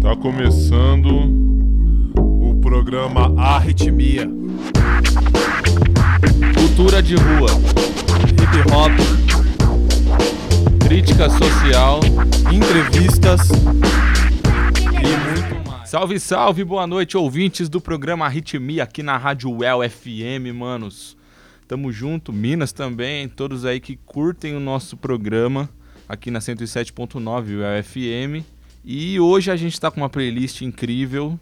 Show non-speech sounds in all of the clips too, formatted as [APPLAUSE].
Tá começando o programa Arritmia. Cultura de rua, hip hop, crítica social, entrevistas e muito. Salve, salve, boa noite, ouvintes do programa Arritmia aqui na Rádio Well FM, manos. Tamo junto, Minas também, todos aí que curtem o nosso programa aqui na 107.9 Well FM. E hoje a gente tá com uma playlist incrível,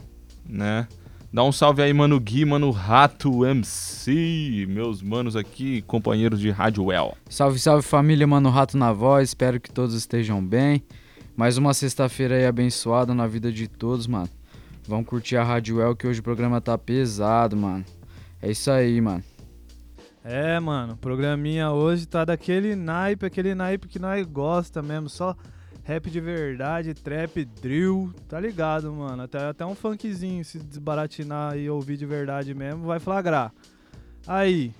né? Dá um salve aí, mano Gui, mano Rato MC, meus manos aqui, companheiros de Rádio Well. Salve, salve família, mano Rato na voz, espero que todos estejam bem. Mais uma sexta-feira aí abençoada na vida de todos, mano. Vamos curtir a Rádio El que hoje o programa tá pesado, mano. É isso aí, mano. É, mano, o programinha hoje tá daquele naipe, aquele naipe que nós gosta mesmo, só rap de verdade, trap, drill, tá ligado, mano? Até, até um funkzinho, se desbaratinar e ouvir de verdade mesmo, vai flagrar. Aí,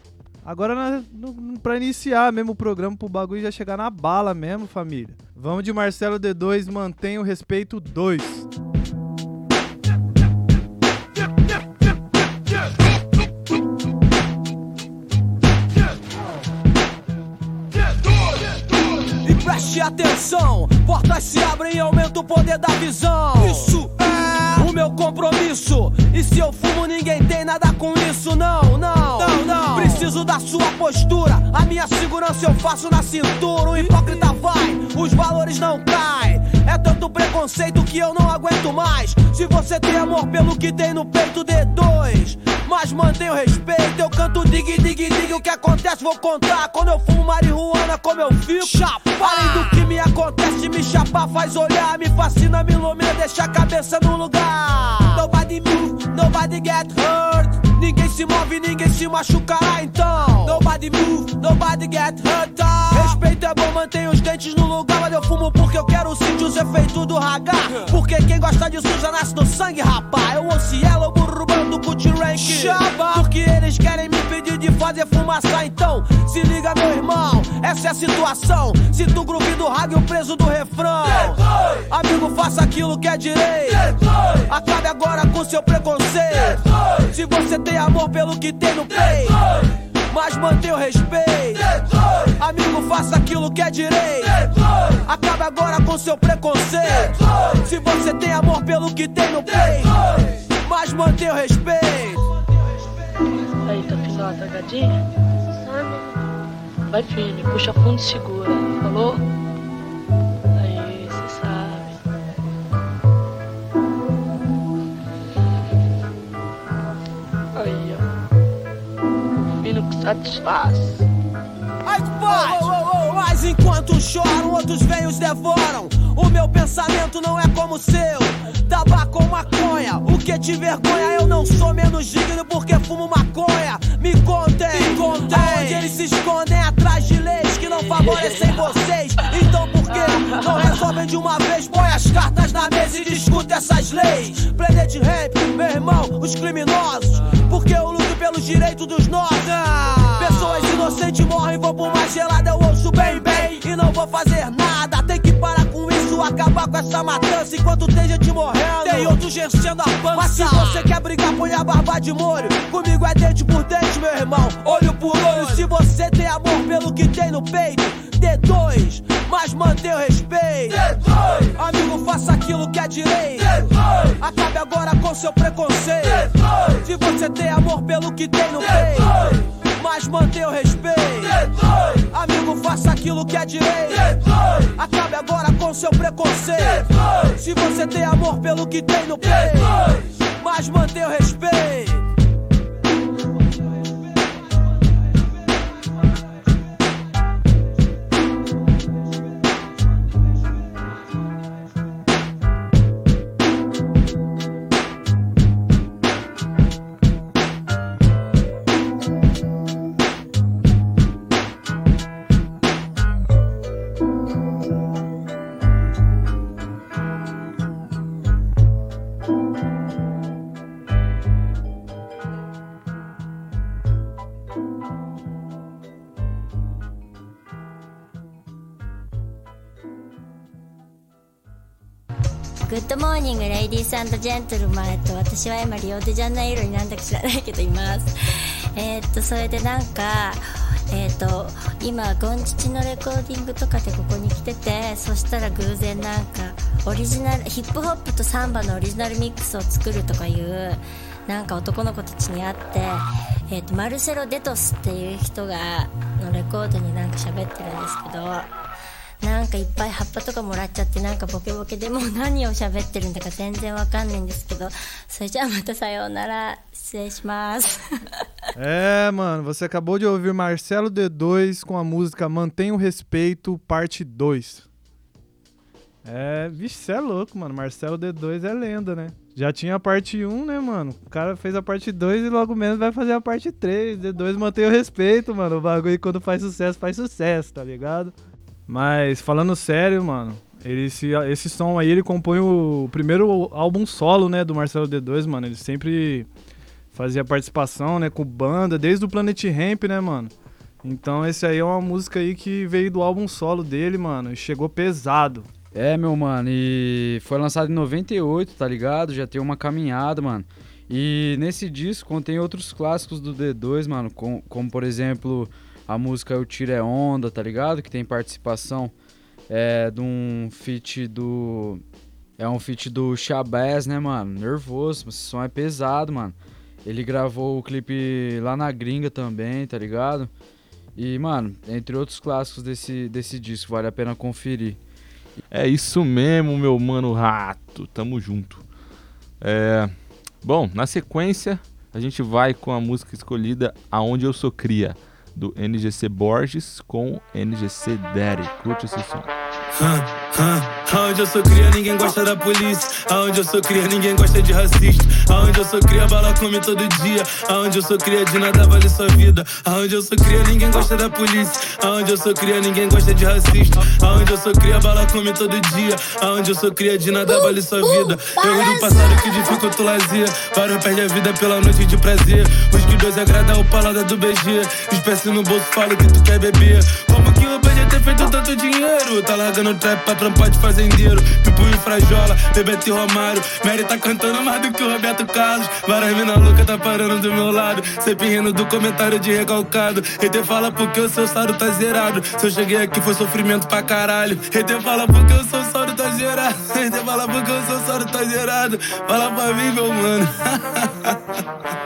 agora na, no, pra iniciar mesmo o programa, pro bagulho já chegar na bala mesmo, família. Vamos de Marcelo D2, mantenha o respeito 2. Preste atenção, portas se abrem e aumenta o poder da visão. Isso é o meu compromisso. E se eu fumo, ninguém tem nada com isso, não, não. Não, não. Preciso da sua postura. A minha segurança eu faço na cintura. O hipócrita vai, os valores não preconceito que eu não aguento mais. Se você tem amor pelo que tem no peito, D2. Mas mantém o respeito, eu canto dig, dig, dig. O que acontece, vou contar. Quando eu fumo marihuana, como eu fico. Chapa. Além do que me acontece, me chapar faz olhar. Me fascina, me ilumina, deixa a cabeça no lugar. Nobody move, nobody get hurt. Ninguém se move, ninguém se machucará então. Nobody move, nobody get hurt. Respeito é bom, mantém os dentes no lugar. Mas eu fumo porque eu quero sentir os efeitos do ragar. Porque quem gosta disso já nasce no sangue, rapá. Eu ouço yellow, burro, bando, cut rank. Porque eles querem me pedir de fazer fumaça. Então, se liga, meu irmão. Essa é a situação. Sinto o groove do rag e o preso do refrão. Amigo, faça aquilo que é direito. Acabe agora com seu preconceito. Se você tem amor pelo que tem no peito, mas mantém o respeito. Amigo, faça aquilo que é direito. Acabe agora com seu preconceito. Se você tem amor pelo que tem no peito, mas mantém o respeito. Aí, tá pisando uma tragadinha? Vai firme, puxa fundo e segura. Falou? Fino que satisfaz. Ai, pai! Mas enquanto choram, outros vêm os devoram. O meu pensamento não é como o seu. Tabaco ou maconha, o que te vergonha? Eu não sou menos digno porque fumo maconha. Me contem, Me contem. aonde eles se escondem atrás de leis que não favorecem vocês. Então por que não resolvem de uma vez? Põe as cartas na mesa e discute essas leis. Planet Ramp, meu irmão, os criminosos. Porque eu luto pelos direitos dos nossos. Pessoas inocentes morrem, vou por mais gelada, eu ouço bem, bem. E não vou fazer nada, tem que parar com isso, acabar com essa matança enquanto tem gente morrendo. Tem outros gerenciando a pança. Mas se você quer brigar, põe a barba de molho. Comigo é dente por dente, meu irmão, olho por olho. Se você tem amor pelo que tem no peito, D2, mas mantém o respeito. Amigo, faça aquilo que é direito. Acabe agora com seu preconceito. Se você tem amor pelo que tem no peito, mas mantém o respeito. Amigo, faça aquilo que é direito. Acabe agora com seu preconceito. Se você tem amor pelo que tem no peito, mas mantém o respeito. グッドモーニングレイディースジェントルマン、えっと、私は今リオデジャネイロになんだか知らないけどいます。えっとそれでなんかえーと、今ゴンチチのレコーディングとかでここに来ててそしたら偶然なんかオリジナルヒップホップとサンバのオリジナルミックスを作るとかいうなんか男の子たちに会って、えーと、マルセロ・デトスっていう人がのレコードになんか喋ってるんですけどなんかいっぱい葉っぱとかもらっちゃってなんかボケボケでもう何を喋ってるんだか全然わかんないんですけどそれじゃあまたさようなら失礼します [LAUGHS] É, mano, você acabou de ouvir Marcelo D2 com a música Mantenha o Respeito, parte 2. É, vixe, você é louco, mano. Marcelo D2 é lenda, né? Já tinha a parte 1, né, mano? O cara fez a parte 2 e logo menos vai fazer a parte 3. D2 mantém o respeito, mano. O bagulho quando faz sucesso, faz sucesso, tá ligado? Mas falando sério, mano, ele, esse, esse som aí ele compõe o primeiro álbum solo, né, do Marcelo D2, mano. Ele sempre fazia participação, né, com banda, desde o Planet Ramp, né, mano? Então esse aí é uma música aí que veio do álbum solo dele, mano, e chegou pesado. É, meu mano, e foi lançado em 98, tá ligado? Já tem uma caminhada, mano. E nesse disco contém outros clássicos do D2, mano, com, como por exemplo a música O Tiro é Onda, tá ligado? Que tem participação é, de um feat do. É um feat do Chabaz, né, mano? Nervoso, esse som é pesado, mano. Ele gravou o clipe lá na gringa também, tá ligado? E, mano, entre outros clássicos desse, desse disco, vale a pena conferir. É isso mesmo, meu mano rato. Tamo junto. É... Bom, na sequência, a gente vai com a música escolhida Aonde Eu Sou Cria, do NGC Borges com NGC Daddy. Curte esse som. Aonde eu sou cria, ninguém gosta da polícia. Aonde eu sou cria, ninguém gosta de racista. Aonde eu sou cria, bala come todo dia. Aonde eu sou cria, de nada vale sua vida. Aonde eu sou cria, ninguém gosta da polícia. Aonde eu sou cria, ninguém gosta de racista. Aonde eu sou cria, bala come todo dia. Aonde eu sou cria, de nada vale sua vida. Eu do passado que dificulta o lazer. Vários perde a vida pela noite de prazer. Os que dois agrada o palada do BG. Espécie no bolso, fala que tu quer beber. Como feito tanto dinheiro? Tá largando trap pra trampar de fazendeiro. Pipo e Frajola, Bebeto e Romário. Mary tá cantando mais do que o Roberto Carlos. Várias mina louca tá parando do meu lado. Sempre rindo do comentário de recalcado. Rede fala porque o seu saldo tá zerado. Se eu cheguei aqui foi sofrimento pra caralho. Rede fala porque o seu saldo tá zerado. [LAUGHS] Rede fala porque o seu saldo tá zerado. Fala pra mim, meu mano. [LAUGHS]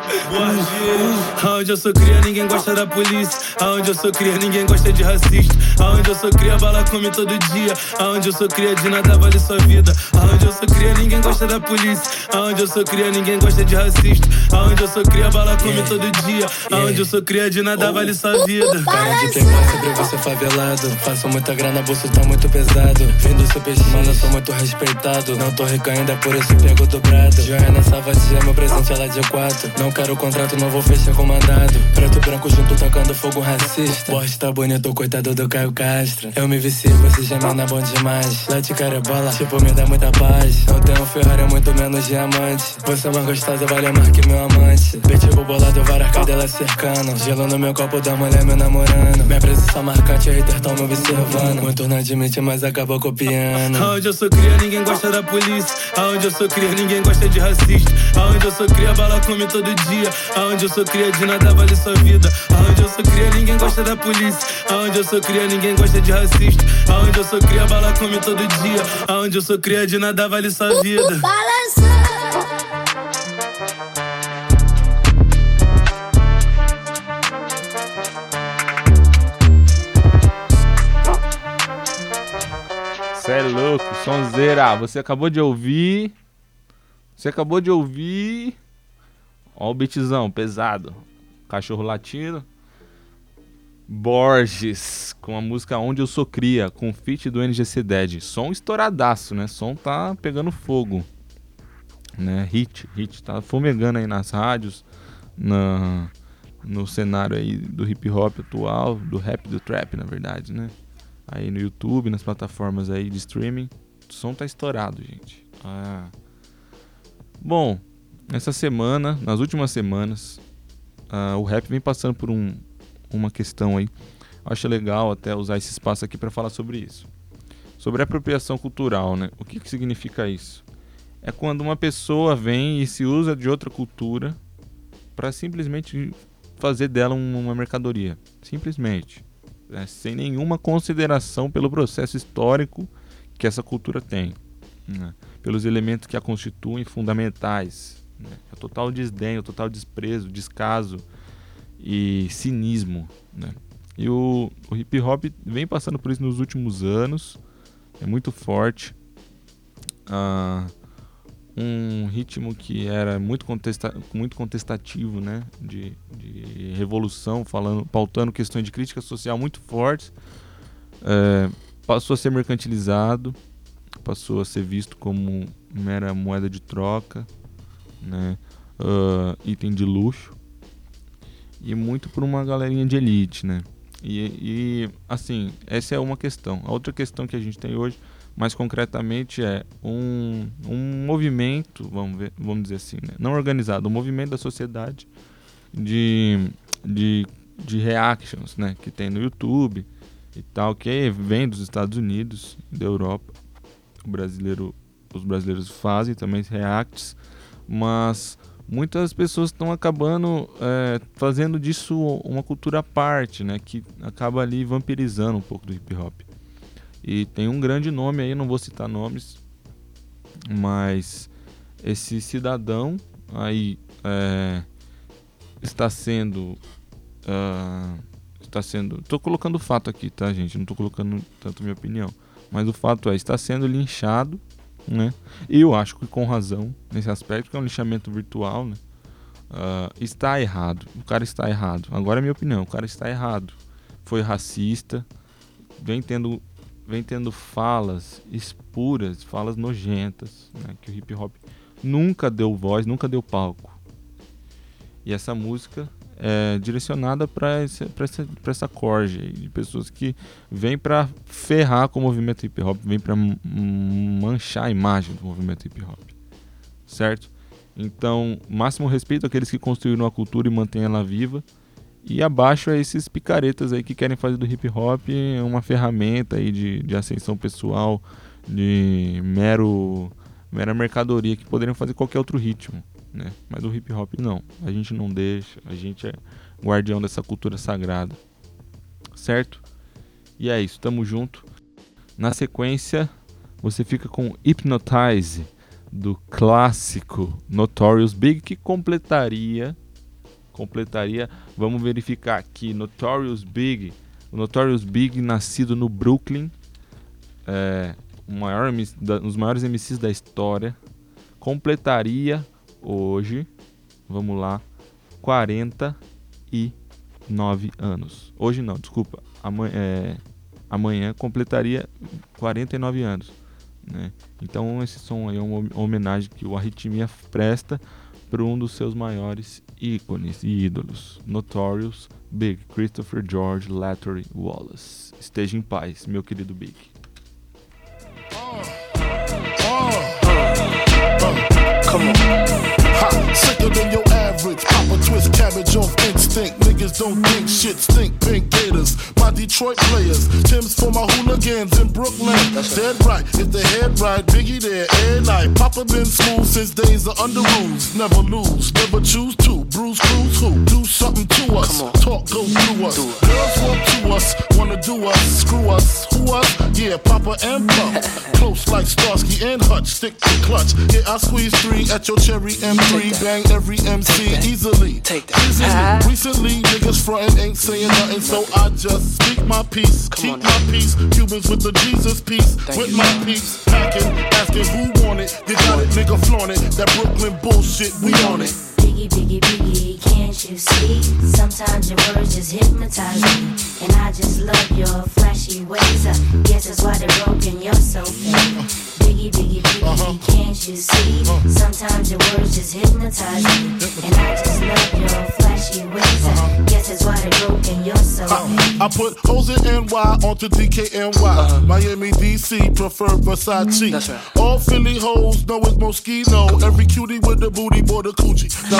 Aonde eu sou cria, ninguém gosta da polícia. Aonde eu sou cria, ninguém gosta de racista. Aonde eu sou cria, bala come todo dia. Aonde eu sou cria, de nada vale sua vida. Aonde eu sou cria, ninguém gosta da polícia. Aonde eu sou cria, ninguém gosta de racista. Aonde eu sou cria, bala come todo dia. Aonde eu sou cria, de nada vale sua vida. Cara de playboy, sempre você favelado. Faço muita grana, bolso tá muito pesado. Vindo super eu sou muito respeitado. Não tô rico ainda, por isso pego dobrado. Joana Salvatia, meu presente ela de quatro. Não quero contrato, não vou fechar com mandado. Preto branco junto, tacando fogo racista. Tá bonito, coitado do Caio Eu me vicio, você já me bom demais. Lá de cara é bola, tipo, me dá muita paz. Não tenho Ferrari, muito menos diamante. Você é mais gostosa, vale mais que meu amante. Pitbull bolado, várias cadelas cercando. Gelo no meu copo da mulher me namorando. Minha presença marcante, hater tão me observando. Muito não admite, mas acabou copiando. Aonde eu sou cria, ninguém gosta da polícia. Aonde eu sou cria, ninguém gosta de racista. Aonde eu sou cria, bala come todo dia. Aonde eu sou cria, de nada vale sua vida. Aonde eu sou cria, ninguém gosta da polícia. Aonde eu sou cria, ninguém gosta de racista. Aonde eu sou cria, bala come todo dia. Aonde eu sou cria, de nada vale sua vida. Cê é louco, sonzeira. Você acabou de ouvir. Você acabou de ouvir. Ó o beatzão, pesado. Cachorro latindo. Borges, com a música Onde Eu Sou Cria, com feat do NGC Dead. Som estouradaço, né? Som tá pegando fogo. Né? Hit, hit, tá fumegando aí nas rádios, na, no cenário aí do hip hop atual, do rap do trap, na verdade, né? Aí no YouTube, nas plataformas aí de streaming. O som tá estourado, gente. Ah. Bom, essa semana, nas últimas semanas, uh, o rap vem passando por um, uma questão aí. Acho legal até usar esse espaço aqui para falar sobre isso. Sobre apropriação cultural, né? O que, que significa isso? é quando uma pessoa vem e se usa de outra cultura para simplesmente fazer dela uma mercadoria. Simplesmente. Né? Sem nenhuma consideração pelo processo histórico que essa cultura tem. Né? Pelos elementos que a constituem fundamentais. Né? O total desdém, o total desprezo, descaso e cinismo. Né? E o, o hip hop vem passando por isso nos últimos anos. É muito forte. Ah, um ritmo que era muito, contesta muito contestativo, né? De, de, revolução, falando, pautando questões de crítica social muito fortes. É, passou a ser mercantilizado, passou a ser visto como mera moeda de troca, né? Uh, item de luxo e muito por uma galerinha de elite, né? E, e, assim, essa é uma questão. A outra questão que a gente tem hoje, mais concretamente, é um, um movimento, vamos, ver, vamos dizer assim, né? não organizado, um movimento da sociedade de, de, de reactions né? que tem no YouTube e tal, que vem dos Estados Unidos, da Europa. O brasileiro, os brasileiros fazem também reacts, mas muitas pessoas estão acabando é, fazendo disso uma cultura à parte, né? Que acaba ali vampirizando um pouco do hip hop. E tem um grande nome aí, não vou citar nomes, mas esse cidadão aí é, está sendo. Uh, está sendo. Estou colocando fato aqui, tá, gente? Não estou colocando tanto minha opinião. Mas o fato é, está sendo linchado né? Eu acho que com razão nesse aspecto, que é um lixamento virtual, né? Uh, está errado. O cara está errado. Agora é minha opinião. O cara está errado. Foi racista. Vem tendo, vem tendo falas espuras, falas nojentas, né? que o hip hop nunca deu voz, nunca deu palco. E essa música é, direcionada para essa, essa corja de pessoas que vêm para ferrar com o movimento hip hop, vêm para manchar a imagem do movimento hip hop, certo? Então, máximo respeito àqueles que construíram a cultura e mantêm ela viva. E abaixo a esses picaretas aí que querem fazer do hip hop uma ferramenta aí de, de ascensão pessoal, de mero mera mercadoria que poderiam fazer qualquer outro ritmo né? Mas o hip hop não. A gente não deixa, a gente é guardião dessa cultura sagrada. Certo? E é isso, tamo junto. Na sequência, você fica com Hypnotize do clássico Notorious Big que completaria completaria, vamos verificar aqui Notorious Big, o Notorious Big nascido no Brooklyn, é, maior, um dos maiores MCs da história, completaria hoje, vamos lá, 49 anos. Hoje não, desculpa. Amanhã, é, amanhã completaria 49 anos. Né? Então esse som aí é uma homenagem que o Arritmia presta para um dos seus maiores ícones e ídolos, Notorious Big Christopher George Lattery Wallace. Esteja em paz, meu querido Big. Oh. Oh. Oh. Sicker than your average. Pop a twist cabbage off instinct. Niggas don't think shit stink. Pink Gators, my Detroit players. Tim's for my hooligans in Brooklyn. That's Dead right, if the head right, Biggie there, air night. Papa been smooth since days of under rules. Never lose, never choose to. Bruise, cruise, who? Do something to us. Talk, go through us. Girls want to us, wanna do us, screw us. Who us? Yeah, Papa and Pump. [LAUGHS] Close like Starsky and Hutch, stick to clutch. Yeah, I squeeze three at your cherry M3 bang every MC easily. Take that. Easily. Recently, niggas frontin' ain't saying nothing, so I just speak my peace, keep my peace. Cubans with the Jesus peace, with my peace. Packing, asking who want it. They got it, nigga flaunt it. That Brooklyn bullshit, we on it. Biggie, biggie, biggie, can't you see? Sometimes your words just hypnotize me. And I just love your flashy ways. I guess that's why they're broken, you're so fake. Biggie, biggie, biggie, uh-huh. can't you see? Uh-huh. Sometimes your words just hypnotize me. And I just love your flashy ways. Uh-huh. Guess it's why they broke in your soul. I, I put hoes in NY onto DKNY. Uh-huh. Miami, DC, prefer Versace. That's right. All Philly hoes know it's Moschino. Every cutie with the booty, boy, the coochie. Now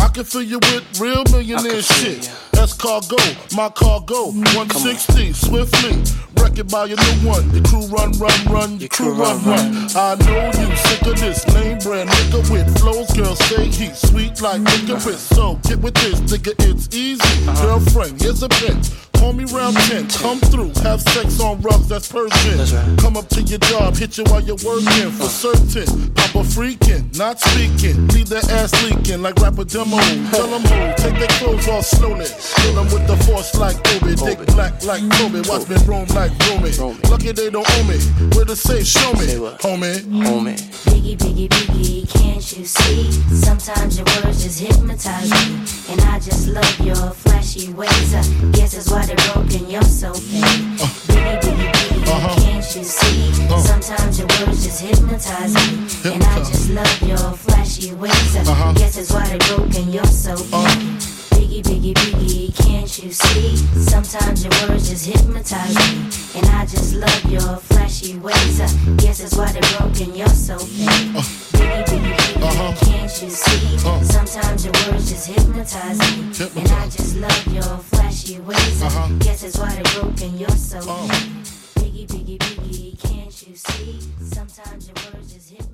I can fill you with real millionaire shit. That's cargo, my cargo. 160, swiftly. Wreck it by your new one. Your crew run, run, run. Your crew run, run. I know you sick of this name brand nigga with flows. Girl, say he's sweet like licorice. So get with this, nigga, it's easy. Girlfriend, here's a bitch. Call me round 10, come through, have sex on rugs, that's Persian. Come up to your job, hit you while you're working, for certain. Papa freaking, not speaking, leave their ass leaking like rapper demo. Tell them who, take their clothes off slowly. Kill them with the force like Obi, dick black like Kobe, watch me roam like Romy. Lucky they don't owe me, where to say, show me, homie. Homie. Biggie, biggie, biggie, can't you see? Sometimes your words just hypnotize me. And I just love your flashy ways. I guess that's why they're broken, you're so fake. Biggie, biggie, biggie, can't you see? Sometimes your words just hypnotize me. And I just love your flashy ways. I guess that's why they're broken, you're so fake. Uh. Biggie, biggie, biggie, uh-huh. can't you see? Uh. Sometimes your words just hypnotize me. And I just love your flashy ways. I guess that's why they're broken, you're so fake. Biggie, biggie, biggie, can't you see? Sometimes your words just hypnotize me.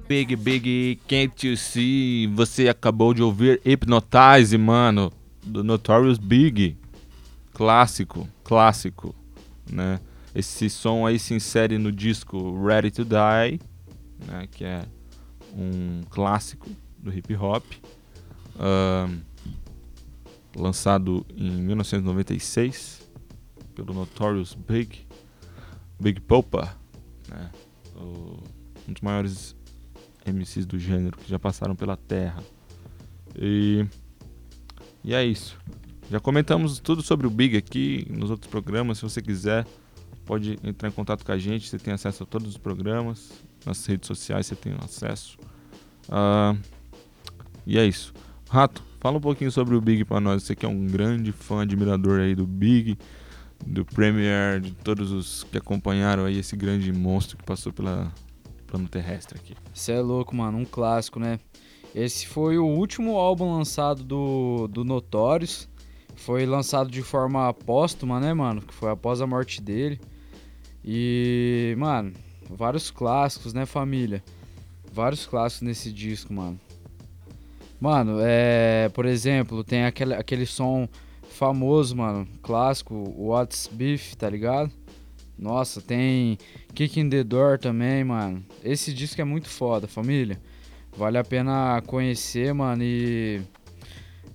Big Big Can't You See? Você acabou de ouvir Hypnotize, mano, do Notorious Big. Clássico, clássico, né? Esse som aí se insere no disco Ready to Die, né? Que é um clássico do hip hop. ahn, lançado em 1996 pelo Notorious Big, Big Popa, né? Um dos maiores MCs do gênero que já passaram pela Terra. E, e é isso. Já comentamos tudo sobre o Big aqui nos outros programas. Se você quiser, pode entrar em contato com a gente. Você tem acesso a todos os programas. Nas redes sociais você tem acesso. Ah, e é isso. Rato, fala um pouquinho sobre o Big pra nós. Você que é um grande fã, admirador aí do Big, do Premier, de todos os que acompanharam aí esse grande monstro que passou pela terrestre aqui. Você é louco, mano, um clássico, né? Esse foi o último álbum lançado do, do Notorious. Foi lançado de forma póstuma, né, mano? Que foi após a morte dele. E, mano, vários clássicos, né, família? Vários clássicos nesse disco, mano. Mano, é. Por exemplo, tem aquele, aquele som famoso, mano, clássico, What's Beef, tá ligado? Nossa, tem Kick in the Door também, mano. Esse disco é muito foda, família. Vale a pena conhecer, mano, e.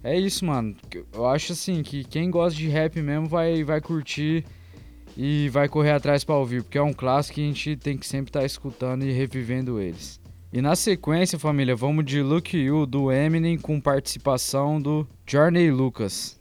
É isso, mano. Eu acho assim que quem gosta de rap mesmo vai, vai curtir e vai correr atrás pra ouvir, porque é um clássico que a gente tem que sempre estar escutando e revivendo eles. E na sequência, família, vamos de Look You do Eminem com participação do Journey Lucas.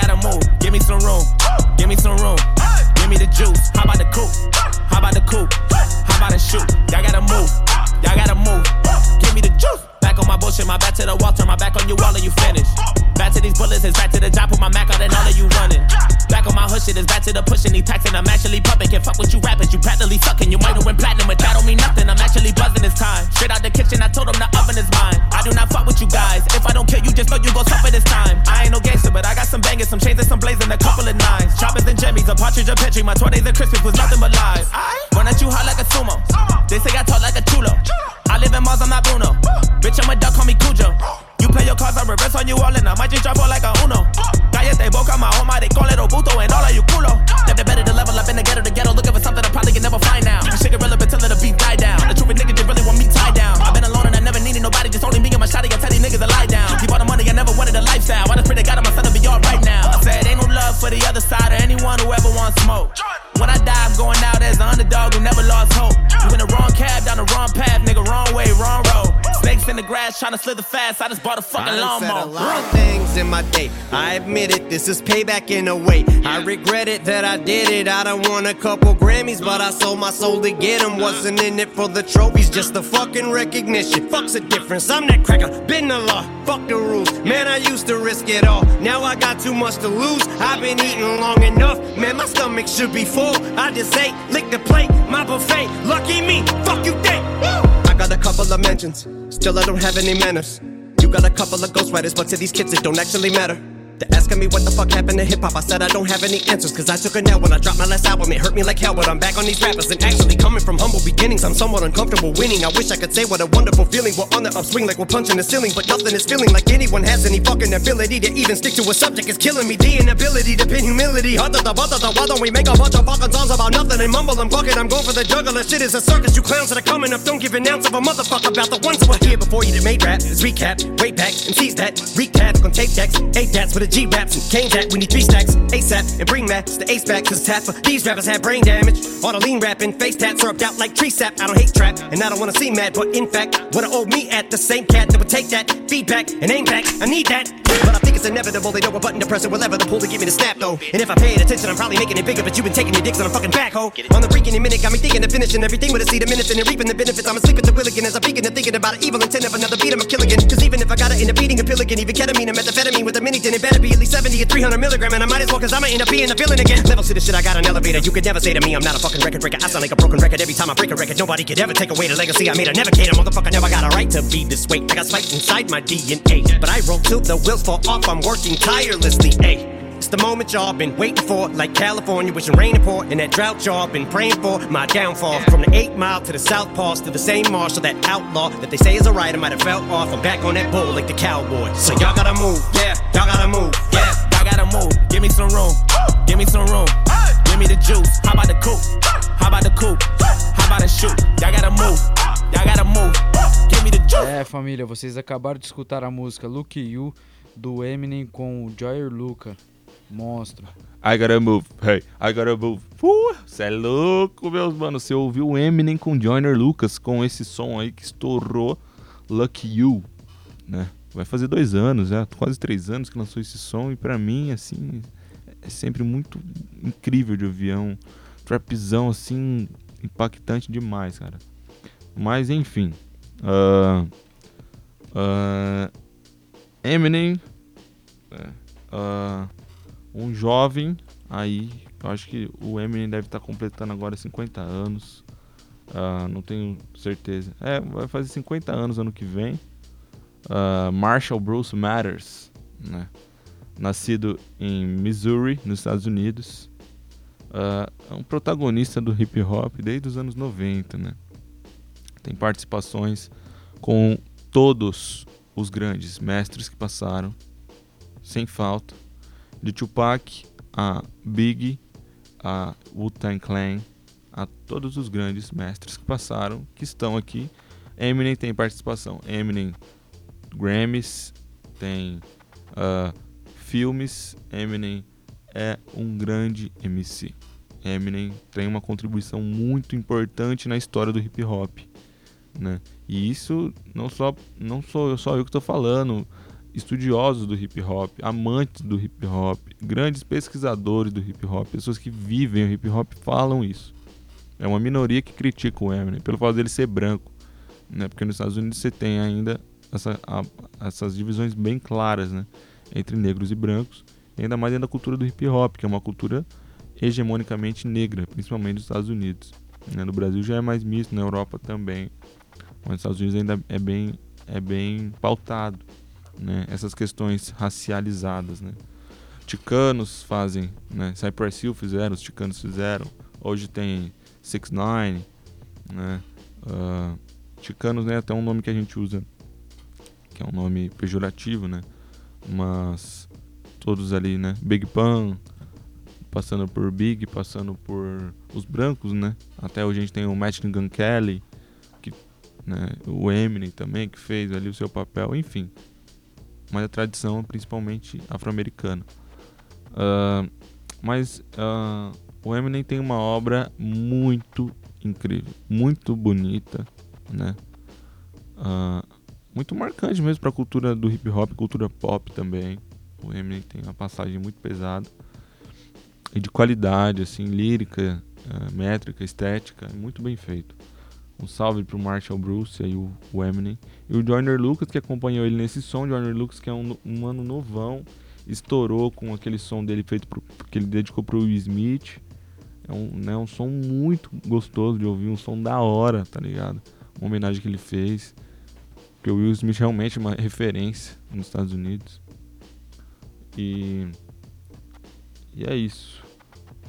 Gotta move. Give me some room. Give me some room. Give me the juice. How about the coupe? How about the coupe? How about the shoot? Y'all gotta move. Y'all gotta move. Back on my bullshit, my back to the wall, turn my back on you, all and you finished. Back to these bullets, it's back to the job, put my Mac out and all of you running. Back on my hood shit, it's back to the pushing, these packs and I'm actually pumping. Can't fuck with you rappers, you practically sucking. You might have went platinum, but that don't mean nothing. I'm actually buzzing this time. Straight out the kitchen, I told them the oven is mine. I do not fuck with you guys. If I don't kill you, just know you gon' suffer this time. I ain't no gangster, but I got some bangers, some chains and some blazing, a couple of nines. Choppers and jimmies, a partridge, a petri. My 20s and Christmas was nothing but lies. I run at you hard like a sumo. They say I talk like a chulo. I live in Mars, I'm not Bruno. Bitch, I'm a duck, call me Cujo. You play your cards, I reverse on you all, and I might just drop all like a Uno. Cállate boca, my home, they call it Obuto, and all of you culo. Never better to level up in the ghetto, the ghetto, looking for something I probably can never find now. Shit irrelevant till the beat die down. The truth is, niggas just really want me tied down. I've been alone and I never needed nobody, just only me and my shotty. I tell these niggas to lie down. Keep all the money, I never wanted a lifestyle. I just pray to God son to be alright now. I said, ain't no love for the other side or anyone who ever wants smoke. When I die, I'm going out as the underdog who never lost hope. In the grass, trying to slither fast. I just bought a fucking I done said a lot of things in my day. I admit it, this is payback in a way. I regret it that I did it. I don't want a couple Grammys, but I sold my soul to get them. Wasn't in it for the trophies, just the fucking recognition. Fuck's the difference. I'm that cracker, been the law. Fuck the rules. Man, I used to risk it all. Now I got too much to lose. I've been eating long enough. Man, my stomach should be full. I just ate, lick the plate, my buffet. Lucky me, fuck you think. I got a couple of mentions, still I don't have any manners. You got a couple of ghostwriters, but to these kids it don't actually matter. They're asking me what the fuck happened to hip hop. I said I don't have any answers, cause I took a L when I dropped my last album. It hurt me like hell, but I'm back on these rappers. And actually, coming from humble beginnings, I'm somewhat uncomfortable winning. I wish I could say what a wonderful feeling. We're on the upswing like we're punching the ceiling, but nothing is feeling like anyone has any fucking ability to even stick to a subject. It's killing me. The inability to pin humility. To the the why don't we make a bunch of fucking songs about nothing and mumble and bucket? I'm going for the juggler. Shit is a circus. You clowns that are coming up. Don't give an ounce of a motherfucker about the ones who were here before you that made rap. It's recap, way back, and seize that. Recap on tape decks, eight dats with a G raps and cane that. We need three stacks, ASAP, and bring Max the ace back. Cause tap for these rappers have brain damage. All the lean rapping, face tats syrup out like tree sap. I don't hate trap, and I don't wanna see mad, but in fact, what I owe me at the same cat that would take that feedback and aim back. I need that. But I think it's inevitable. They know a button to press it, will ever the pull to give me the snap though. And if I paid attention, I'm probably making it bigger. But you've been taking your dicks on a fucking backhoe. On the freaking minute, got me thinking of finishing everything with a seed of minutes and reaping the benefits. I'm asleep at the wheel again as I'm peeking and thinking about an evil intent of another beat. I'm a kill again. Cause even if I gotta end up eating a pill again, even ketamine and methamphetamine with a mini, then it better be at least 70 or 300 milligram. And I might as well, cause I'ma end up being a villain again. Levels to the shit, I got an elevator. You could never say to me, I'm not a fucking record breaker. I sound like a broken record every time I break a record. Nobody could ever take away the legacy I made. I never cater, motherfucker. Never got a right to be this way. I got spite inside my DNA. But I roll till the wheels fall off. I'm working tirelessly. Ayy. It's the moment y'all been waiting for, like California, wishing rain to pour, and that drought y'all been praying for. My downfall from the eight mile to the south pass to the same marshal, that outlaw that they say is a rider might have fell off. I'm back on that bull like the cowboy. So y'all gotta move, yeah, y'all gotta move, yeah. I gotta move. Give me some room. Give me some room. Give me the juice. How about the coupe? How about the coupe? How about the shoot? Y'all gotta move. Y'all gotta move. Give me the juice. É, família, vocês acabaram de escutar a música Look You do Eminem com o Joyer Luca. Monstro. I gotta move, hey, I gotta move. Você é louco, meus manos. Você ouviu o Eminem com Joyner Lucas com esse som aí que estourou Lucky You, né? Vai fazer dois anos, né? Quase três anos que lançou esse som e pra mim, assim, é sempre muito incrível de ouvir. É um trapzão, assim, impactante demais, cara. Mas, enfim. ah, ah, Eminem. Ah, um jovem aí. Eu acho que o Eminem deve estar completando agora 50 anos. ah, não tenho certeza. É, vai fazer 50 anos ano que vem. Ah, Marshall Bruce Matters, né? Nascido em Missouri, nos Estados Unidos. É um protagonista do hip hop desde os anos 90, né? Tem participações com todos os grandes mestres que passaram, sem falta. De Tupac a Biggie, a Wu-Tang Clan, a todos os grandes mestres que passaram, que estão aqui. Eminem tem participação. Eminem Grammys, tem ah, filmes. Eminem é um grande MC. Eminem tem uma contribuição muito importante na história do hip hop, né? E isso não só não sou só eu que estou falando, estudiosos do hip hop, amantes do hip hop, grandes pesquisadores do hip hop, pessoas que vivem o hip hop falam isso. É uma minoria que critica o Eminem pelo fato dele ser branco, né? Porque nos Estados Unidos você tem ainda essa, a- essas divisões bem claras, né? Entre negros e brancos, ainda mais dentro da cultura do hip hop, que é uma cultura hegemonicamente negra, principalmente nos Estados Unidos. Né? No Brasil já é mais misto, na Europa também. Mas nos Estados Unidos ainda é bem, é bem pautado, né? Essas questões racializadas, né? Ticanos fazem, né? Cypress Hill fizeram, os ticanos fizeram. Hoje tem Six Nine, né? Uh, ticanos né, até um nome que a gente usa, que é um nome pejorativo, né? Mas todos ali, né? Big Pan, passando por Big, passando por os brancos, né? Até hoje a gente tem o Machine Gun Kelly, que, né? o Eminem também, que fez ali o seu papel, enfim. Mas a tradição principalmente afro-americana. Uh, mas uh, o Eminem tem uma obra muito incrível, muito bonita, né? Uh, muito marcante mesmo para a cultura do hip hop, cultura pop também. O Eminem tem uma passagem muito pesada e de qualidade, assim, lírica, métrica, estética, muito bem feito. Um salve pro Marshall Bruce e o, o Eminem. E o Joyner Lucas, que acompanhou ele nesse som. Joyner Lucas, que é um, um ano novão, estourou com aquele som dele feito pro, que ele dedicou pro Will Smith. É um, né, um som muito gostoso de ouvir, um som da hora, tá ligado? Uma homenagem que ele fez. Porque o Will Smith realmente é uma referência nos Estados Unidos. E. E é isso.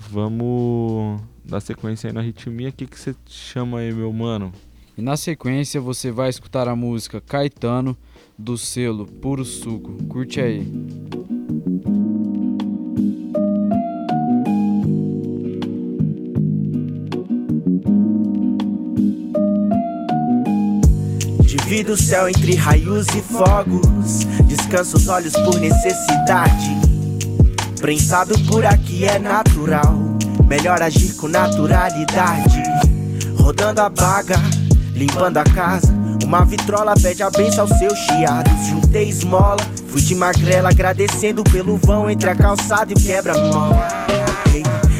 Vamos dar sequência aí na ritmia. O que, que você chama aí, meu mano? E na sequência você vai escutar a música Caetano do selo Puro Suco. Curte aí. Divido o céu entre raios e fogos. Descanso os olhos por necessidade. Prensado por aqui é natural. Melhor agir com naturalidade. Rodando a baga, limpando a casa. Uma vitrola pede a benção aos seus chiados. Juntei esmola, fui de magrela, agradecendo pelo vão entre a calçada e o quebra-mola.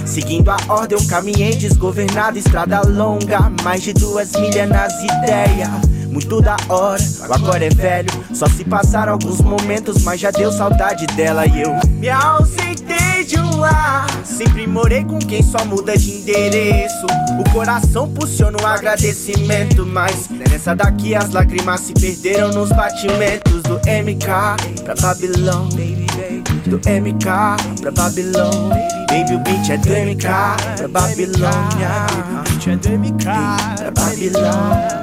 Seguindo a ordem, eu caminhei desgovernado, estrada longa, mais de duas milhas nas ideias. Muito da hora, o agora é velho. Só se passaram alguns momentos, mas já deu saudade dela e eu me ausentei de um lar. Sempre morei com quem só muda de endereço. O coração pulsiona um agradecimento, mas nessa daqui as lágrimas se perderam nos batimentos do MK pra Babilão. Do MK pra Babilão. Baby, o beat é do MK pra Babilônia. O beat é do MK pra Babilão.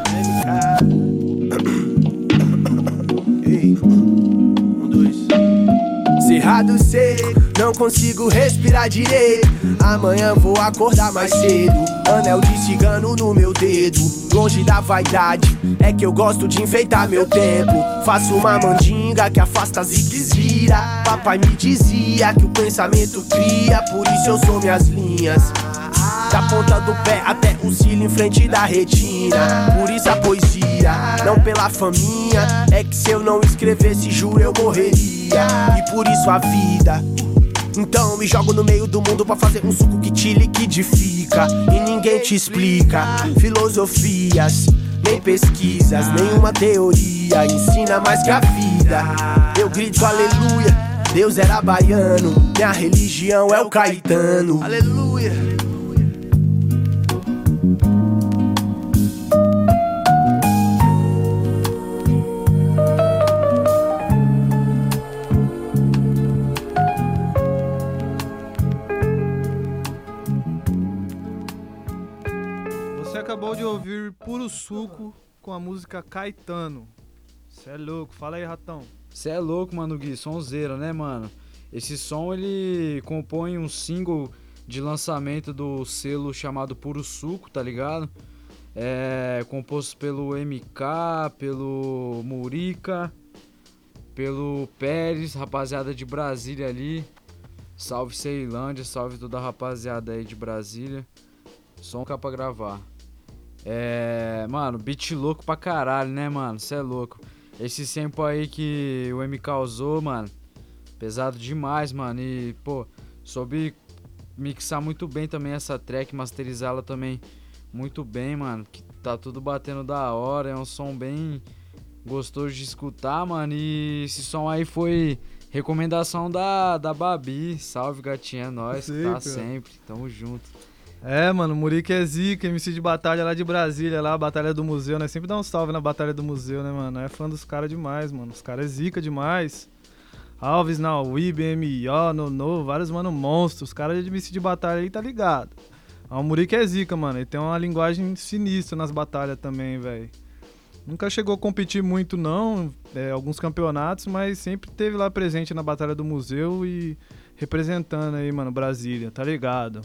Cerrado seco, não consigo respirar direito. Amanhã vou acordar mais cedo. Anel de cigano no meu dedo. Longe da vaidade, é que eu gosto de enfeitar meu tempo. Faço uma mandinga que afasta as vira. Papai me dizia que o pensamento cria, por isso eu sou minhas linhas. Da ponta do pé até o cílio em frente da retina. Por isso a poesia, não pela faminha. É que se eu não escrevesse, juro eu morreria. E por isso a vida. Então me jogo no meio do mundo pra fazer um suco que te liquidifica. E ninguém te explica filosofias, nem pesquisas, nenhuma teoria. Ensina mais que a vida. Eu grito aleluia. Deus era baiano, minha religião é o Caetano. Aleluia. Você acabou de ouvir Puro Suco com a música Caetano. Cê é louco, fala aí, ratão. Cê é louco, mano, Gui, sonzeira, né, mano? Esse som ele compõe um single de lançamento do selo chamado Puro Suco, tá ligado? É composto pelo MK, pelo Murica, pelo Pérez, rapaziada de Brasília ali. Salve Ceilândia, salve toda a rapaziada aí de Brasília. Som cá pra gravar. É. Mano, beat louco pra caralho, né, mano? Cê é louco. Esse sample aí que o MK usou, mano. Pesado demais, mano. E, pô, soube mixar muito bem também essa track, masterizá-la também muito bem, mano. Que tá tudo batendo da hora. É um som bem gostoso de escutar, mano. E esse som aí foi recomendação da, da Babi. Salve, gatinha, é nóis, Sempre. tá sempre. Tamo junto. É, mano, Murique é zica, MC de batalha lá de Brasília, lá, Batalha do Museu, né? Sempre dá um salve na Batalha do Museu, né, mano? É fã dos caras demais, mano. Os caras é zica demais. Alves, Naui, BMO, Nono, vários mano monstros. Os caras de MC de batalha aí tá ligado. Ah, O Murique é zica, mano. Ele tem uma linguagem sinistra nas batalhas também, velho. Nunca chegou a competir muito, não, é, alguns campeonatos, mas sempre teve lá presente na Batalha do Museu e representando aí, mano, Brasília, tá ligado?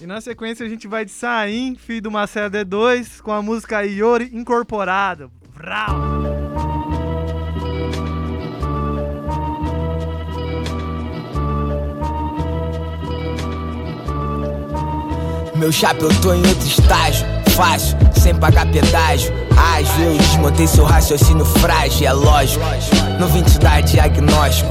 E na sequência a gente vai de Saim, filho do Marcelo D2, com a música Iori Incorporado. Vrau! Meu chapéu, eu tô em outro estágio. Fácil, sem pagar pedágio. Ágil, eu desmontei seu raciocínio frágil, é lógico. Não vim te dar diagnóstico,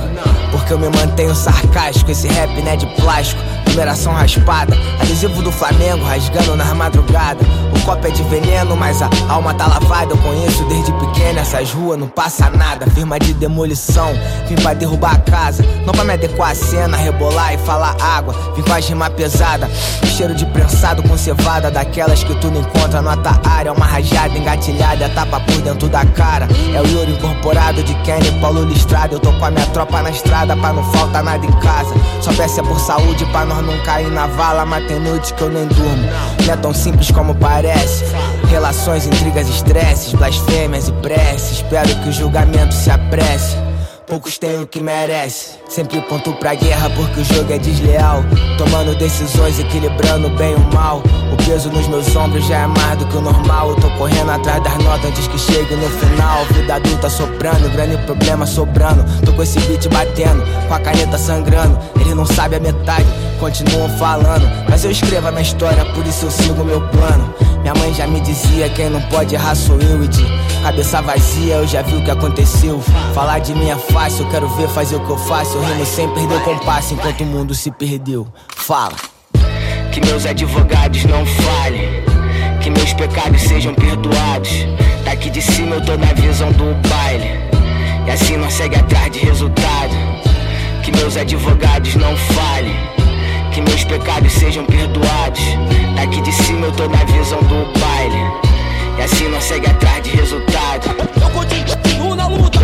porque eu me mantenho sarcástico. Esse rap não é de plástico, numeração raspada. Adesivo do Flamengo rasgando na madrugada. O copo é de veneno, mas a alma tá lavada. Eu conheço desde pequeno essas ruas, não passa nada. Firma de demolição, vim pra derrubar a casa. Não pra me adequar a cena, rebolar e falar água. Vim com as pesada, cheiro de prensado com. Daquelas que tu não encontra na tua área. Uma rajada engatilhada, tapa por dentro da cara. É o Yuri incorporado de Kenny, Paulo Listrado. Eu tô com a minha tropa na estrada pra não faltar nada em casa. Só peça por saúde pra nós não cair na vala. Mas tem noite que eu nem durmo. Não é tão simples como parece. Relações, intrigas, estresses, blasfêmias e preces. Espero que o julgamento se apresse. Poucos têm o que merece. Sempre ponto pra guerra porque o jogo é desleal. Tomando decisões, equilibrando bem o mal. O peso nos meus ombros já é mais do que o normal. Eu tô correndo atrás das notas antes que chegue no final. Vida adulta soprando, grande problema sobrando. Tô com esse beat batendo, com a caneta sangrando. Ele não sabe a metade, continuam falando. Mas eu escrevo a minha história, por isso eu sigo meu plano. Minha mãe já me dizia: quem não pode errar sou eu. E de cabeça vazia, eu já vi o que aconteceu. Falar de mim é fácil, eu quero ver fazer o que eu faço. Eu rimo sem perder o compasso enquanto o mundo se perdeu. Fala. Que meus advogados não falhem. Que meus pecados sejam perdoados. Daqui de cima eu tô na visão do baile. E assim nós segue atrás de resultado. Que meus advogados não falhem. Que meus pecados sejam perdoados. Daqui de cima eu tô na visão do baile. E assim nós segue atrás de resultado. Eu continuo na luta.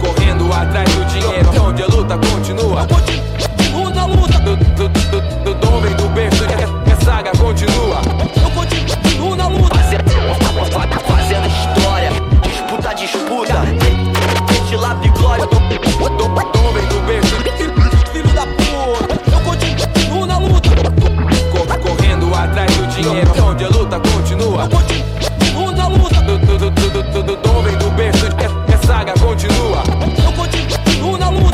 Correndo atrás do dinheiro, onde a luta continua. Eu continuo na luta. Do, do, do, do dom vem do berço, a saga continua. Eu continuo continua. Eu continuo na luta. Do, do, do, berço, que a- que a saga continua. Eu continuo na luta.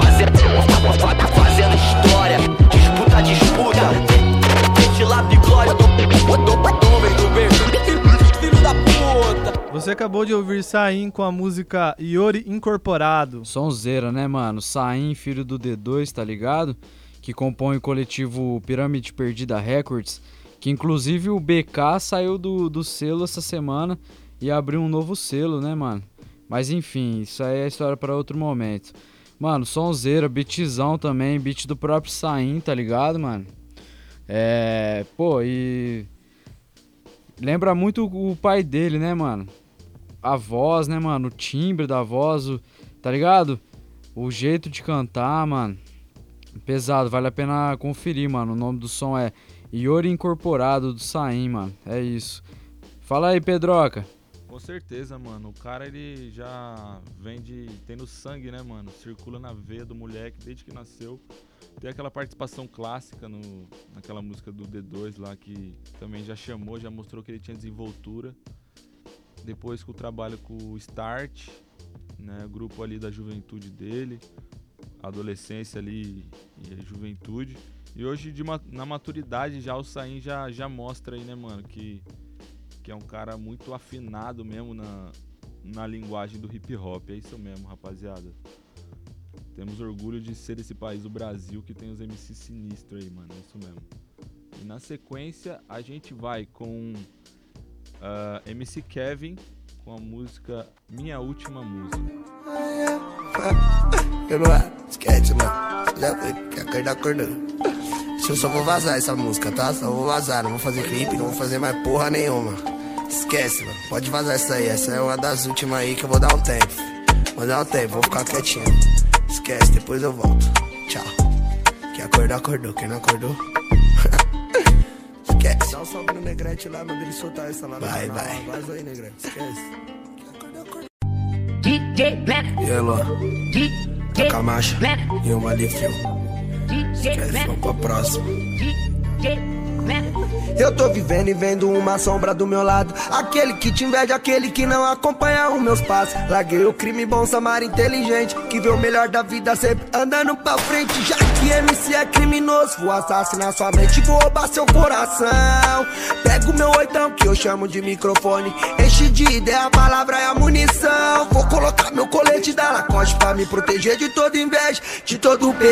Fazendo história, disputa, disputa. Este lápis glória. Do, vem do berço, Filho da puta. Você acabou de ouvir Saim com a música Iori Incorporado. Sonzeira, né, mano? Saim, filho do D2, tá ligado? Que compõe o coletivo Pirâmide Perdida Records. Que inclusive o BK saiu do, do selo essa semana e abriu um novo selo, né, mano? Mas enfim, isso aí é história para outro momento. Mano, sonzeira, beatzão também, beat do próprio Saim, tá ligado, mano? É. Pô, e. Lembra muito o pai dele, né, mano? A voz, né, mano? O timbre da voz, o- tá ligado? O jeito de cantar, mano. Pesado, vale a pena conferir, mano. O nome do som é Iori Incorporado do Saim, mano. É isso. Fala aí, Pedroca. Com certeza, mano. O cara ele já vem de. tem no sangue, né, mano? Circula na veia do moleque desde que nasceu. Tem aquela participação clássica no, naquela música do D2 lá que também já chamou, já mostrou que ele tinha desenvoltura. Depois com o trabalho com o Start, né? Grupo ali da juventude dele, adolescência ali e juventude. E hoje de na maturidade já o Sain já, já mostra aí, né, mano, que que é um cara muito afinado mesmo na, na linguagem do hip hop. É isso mesmo, rapaziada. Temos orgulho de ser esse país, o Brasil, que tem os MC sinistros aí, mano. É isso mesmo. E na sequência, a gente vai com ah, MC Kevin com a música Minha Última Música. You know what? Sketch, man. Left it, que acordar acordando. Eu só vou vazar essa música, tá? Só vou vazar, não vou fazer clipe, não vou fazer mais porra nenhuma. Esquece, mano. Pode vazar essa aí. Essa é uma das últimas aí que eu vou dar um tempo. Vou dar um tempo, vou ficar quietinho. Esquece, depois eu volto. Tchau. Quem acordou, acordou. Quem não acordou. [LAUGHS] Esquece. Dá um salve no Negrete lá, manda ele soltar essa lá. Vai, vai. Vaza aí, Negrete. Esquece. DJ Black. E aí, Luan? DJ Camacha. E uma ali, fio. Esquece, vamos pra próxima. Eu tô vivendo e vendo uma sombra do meu lado. Aquele que te inveja, aquele que não acompanha os meus passos. Larguei o crime bom, samar inteligente. Que vê o melhor da vida sempre andando pra frente. Já que MC é criminoso, vou assassinar sua mente, vou roubar seu coração. Pego meu oitão, que eu chamo de microfone. Enche de ideia, a palavra é a munição. Vou colocar meu colete da Lacoste pra me proteger de toda inveja, de todo PE.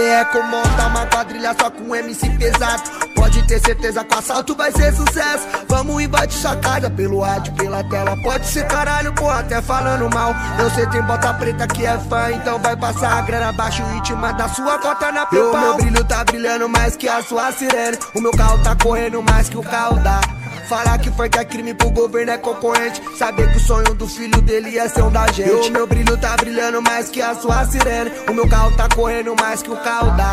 Monta uma quadrilha só com MC pesado. Pode ter certeza que o assalto vai ser sucesso. Vamos invadir sua casa pelo rádio, pela tela. Pode ser caralho, pô, até falando mal. Eu sei tem bota preta que é fã, então vai passar a grana abaixo e te manda sua cota na PayPal. O meu brilho tá brilhando mais que a sua sirene. O meu carro tá correndo mais que o carro da. Falar que foi que é crime pro governo é concorrente. Saber que o sonho do filho dele é ser um da gente. O meu brilho tá brilhando mais que a sua sirene. O meu carro tá correndo mais que o carro da.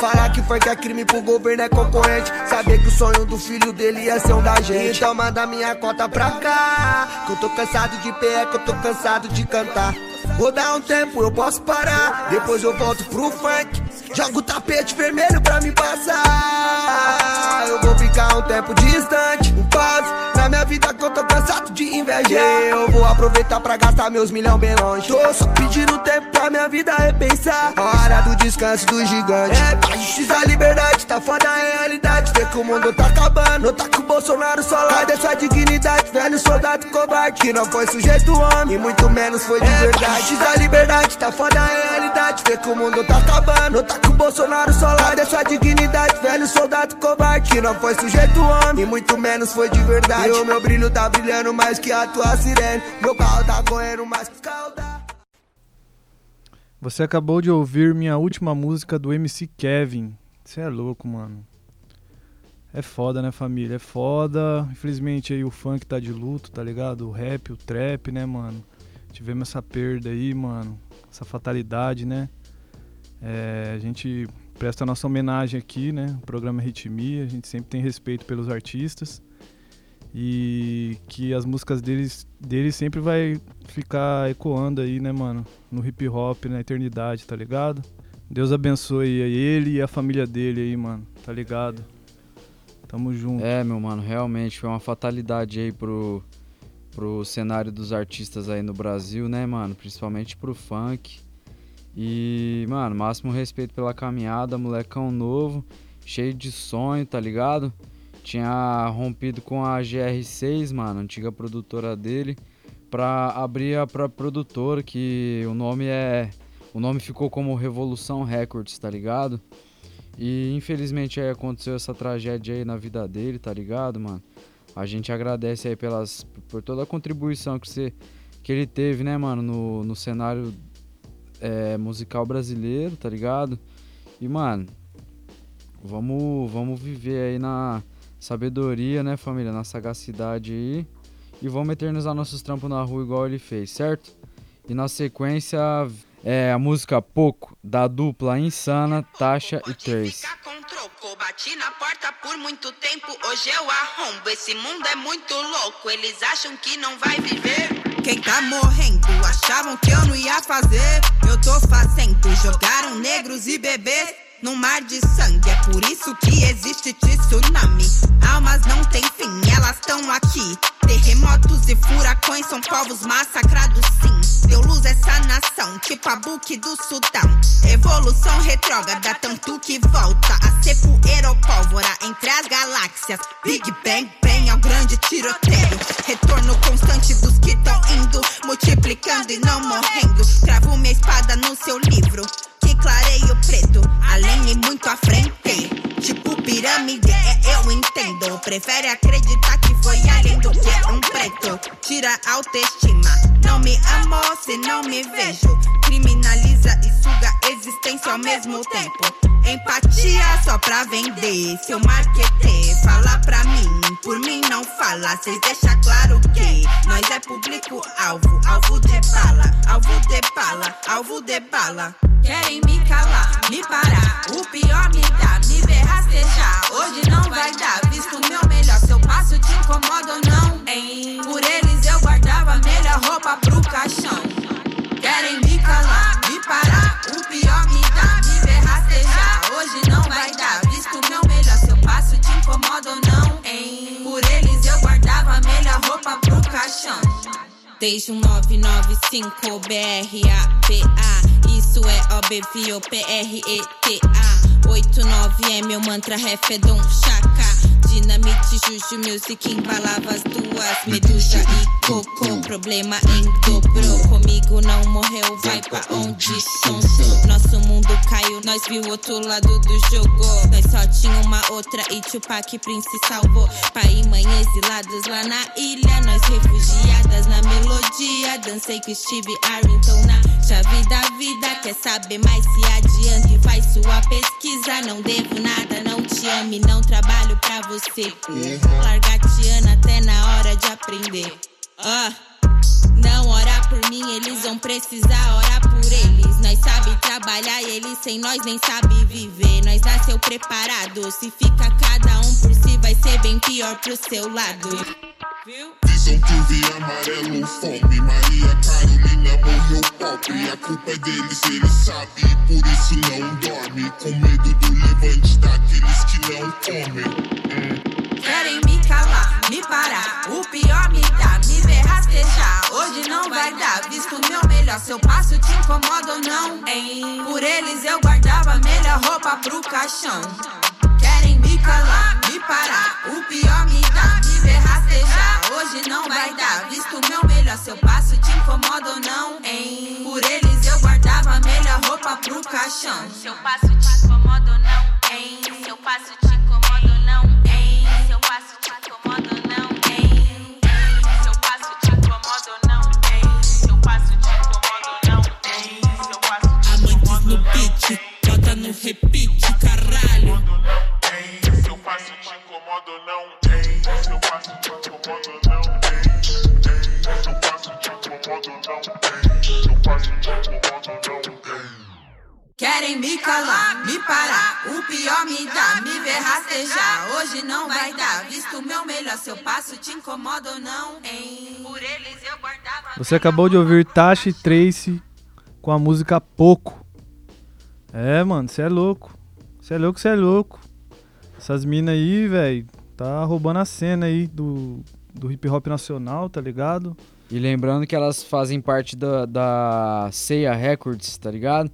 Falar que foi que é crime pro governo é concorrente. Saber que o sonho do filho dele é ser um da gente. Então manda minha cota pra cá. Que eu tô cansado de pé, que eu tô cansado de cantar. Vou dar um tempo, eu posso parar. Depois eu volto pro funk. Jogo o tapete vermelho pra me passar. Eu vou ficar um tempo distante. Um pause na minha vida que eu tô cansado de invejar. Eu vou aproveitar pra gastar meus milhão bem longe. Tô só pedindo tempo pra minha vida repensar. A hora do descanso do gigante. É, pra justiça, a liberdade. Tá foda a realidade. Vê que o mundo tá acabando. Tá com o Bolsonaro só lá. Cadê sua dignidade? Velho soldado covarde. Que não foi sujeito homem. E muito menos foi de verdade. Justiça, a liberdade. Tá foda a realidade. Vê que o mundo tá acabando. Tá com o Bolsonaro só lá. Cadê sua dignidade? Velho soldado covarde. Que não foi sujeito homem. E muito menos foi de verdade. E o meu brilho tá brilhando mais que a tua sirene. Meu carro tá correndo mais que o carro da. Você acabou de ouvir minha última música do MC Kevin. Você é louco, mano. É foda, né, família? É foda. Infelizmente aí o funk tá de luto, tá ligado? O rap, o trap, né, mano? Tivemos essa perda aí, mano. Essa fatalidade, né? É, a gente presta a nossa homenagem aqui, né? O programa Ritmia. A gente sempre tem respeito pelos artistas. E que as músicas deles, deles sempre vai ficar ecoando aí, né, mano? No hip hop, na eternidade, tá ligado? Deus abençoe ele e a família dele aí, mano, tá ligado? Tamo junto. É, meu mano, realmente foi uma fatalidade aí pro, pro cenário dos artistas aí no Brasil, né, mano? Principalmente pro funk. E, mano, máximo respeito pela caminhada, molecão novo, cheio de sonho, tá ligado? Tinha rompido com a GR6, mano, antiga produtora dele, pra abrir a própria produtora, que o nome é. O nome ficou como Revolução Records, tá ligado? E infelizmente aí aconteceu essa tragédia aí na vida dele, tá ligado, mano? A gente agradece aí pelas, por toda a contribuição que, você, que ele teve, né, mano, no, no cenário é, musical brasileiro, tá ligado? E, mano, vamos, vamos viver aí na sabedoria, né, família? Na sagacidade aí. E vamos eternizar nossos trampos na rua igual ele fez, certo? E na sequência, é a música Pouco, da dupla Insana, Tasha e Trace. Bati na porta por muito tempo, hoje eu arrombo. Esse mundo é muito louco, eles acham que não vai viver. Quem tá morrendo, achavam que eu não ia fazer. Eu tô fazendo, jogaram negros e bebês no mar de sangue. É por isso que existe tsunami. Almas não têm fim, elas estão aqui. Terremotos e furacões são povos massacrados, sim. Deu luz essa nação, tipo a Buque do Sudão. Evolução retrógrada, tanto que volta a ser ou pólvora entre as galáxias. Big Bang Bang é o grande tiroteio. Retorno constante dos que estão indo, multiplicando e não morrendo. Cravo minha espada no seu livro que clareio preto, além e muito à frente. Tipo pirâmide, é eu entendo. Prefere acreditar que foi além do que um preto. Tira a autoestima, não me amo se não me vejo. Criminaliza e suga a existência ao mesmo tempo. Empatia só pra vender. Seu marketer fala pra mim, por mim não fala. Cês deixa claro que nós é público-alvo, alvo de bala, alvo de bala, alvo de bala. Querem me calar, me parar. O pior me dá, me ver rastejar. Hoje não vai dar, visto meu melhor. Se eu passo, te incomoda ou não? Hein? Por eles eu guardava melhor roupa pro caixão. Querem me calar, me parar. O pior me vai dar, visto meu melhor. Se eu passo, te incomoda ou não? Hein? Por eles eu guardava melhor roupa pro caixão. Desde um 995 BRAPA Isso é OBVIO-P-R-E-T-A 89 é meu mantra, ref Dom Chaka Dinamite, Juju, Music, embalava as duas Medusa e Coco, problema em dobro Comigo não morreu, vai pra onde? Sonso Nosso mundo caiu, nós viu outro lado do jogo. Nós só tinha uma outra e Tupac Prince salvou. Pai exilados lá na ilha Nós refugiadas na melodia. Dancei com Steve Arrington na chave da vida. Quer saber mais, se adianta e faz sua pesquisa. Não devo nada, não te ame, não trabalho pra você. Largar Tiana até na hora de aprender. Ah, Não orar por mim, eles vão precisar orar por eles. Nós sabe trabalhar e eles sem nós nem sabe viver. Nós nasceu preparado, se fica cada um Vai ser bem pior pro seu lado Visão turva amarelo, fome. Maria Carolina morreu pobre. A culpa é deles, ele sabe. E por isso não dorme. Com medo do levante daqueles que não comem. Querem me calar, me parar. O pior me dá, me ver rastejar. Hoje não vai dar, visto meu melhor. Se eu passo, te incomoda ou não? Hein? Por eles eu guardava melhor roupa pro caixão. Me calar, me parar. O pior me dá, me ver rastejar. Hoje não vai dar, visto meu melhor. Se eu passo, te incomoda ou não? Hein? Por eles eu guardava melhor roupa pro caixão. Se eu passo, te incomoda ou não? Hein? Se eu passo, te incomoda ou não? Hein? Se eu passo, te incomoda ou não? Hein? Se eu passo, te incomoda ou não? Hein? Se eu passo, te incomoda ou não? Hein? Se eu passo, te Amantes no beat, bota no repeat, caralho. Querem me calar, me parar. O pior me dá, me ver rastejar. Hoje não vai dar, visto meu melhor. Se eu passo, te incomoda ou não? Hein? Por eles eu guardava. Você acabou de ouvir Tashi Trace com a música Pouco. É, mano, você é louco. Você é louco, você é louco. Essas minas aí, velho, tá roubando a cena aí do, do hip hop nacional, tá ligado? E lembrando que elas fazem parte da, da Ceia Records, tá ligado?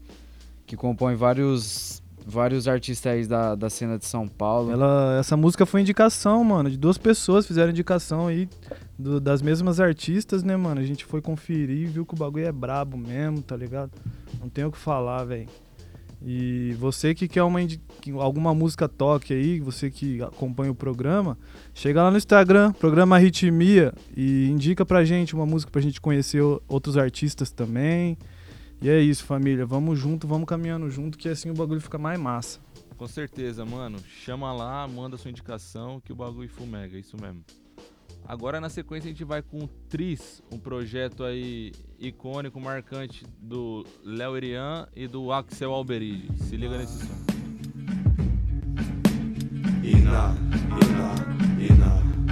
Que compõe vários, vários artistas aí da, da cena de São Paulo. Ela, essa música foi indicação, mano, de duas pessoas fizeram indicação aí do- das mesmas artistas, né, mano? A gente foi conferir e viu que o bagulho é brabo mesmo, tá ligado? Não tem o que falar, velho. E você que quer uma que alguma música toque aí, você que acompanha o programa, chega lá no Instagram, programa Ritmia, e indica pra gente uma música pra gente conhecer outros artistas também. E é isso, família. Vamos junto, vamos caminhando junto, que assim o bagulho fica mais massa. Com certeza, mano. Chama lá, manda sua indicação que o bagulho fumega, isso mesmo. Agora na sequência a gente vai com o Tris, um projeto aí icônico, marcante do Léo Irian e do Axel Alberide. Se liga nesse som. Ina, ina, ina.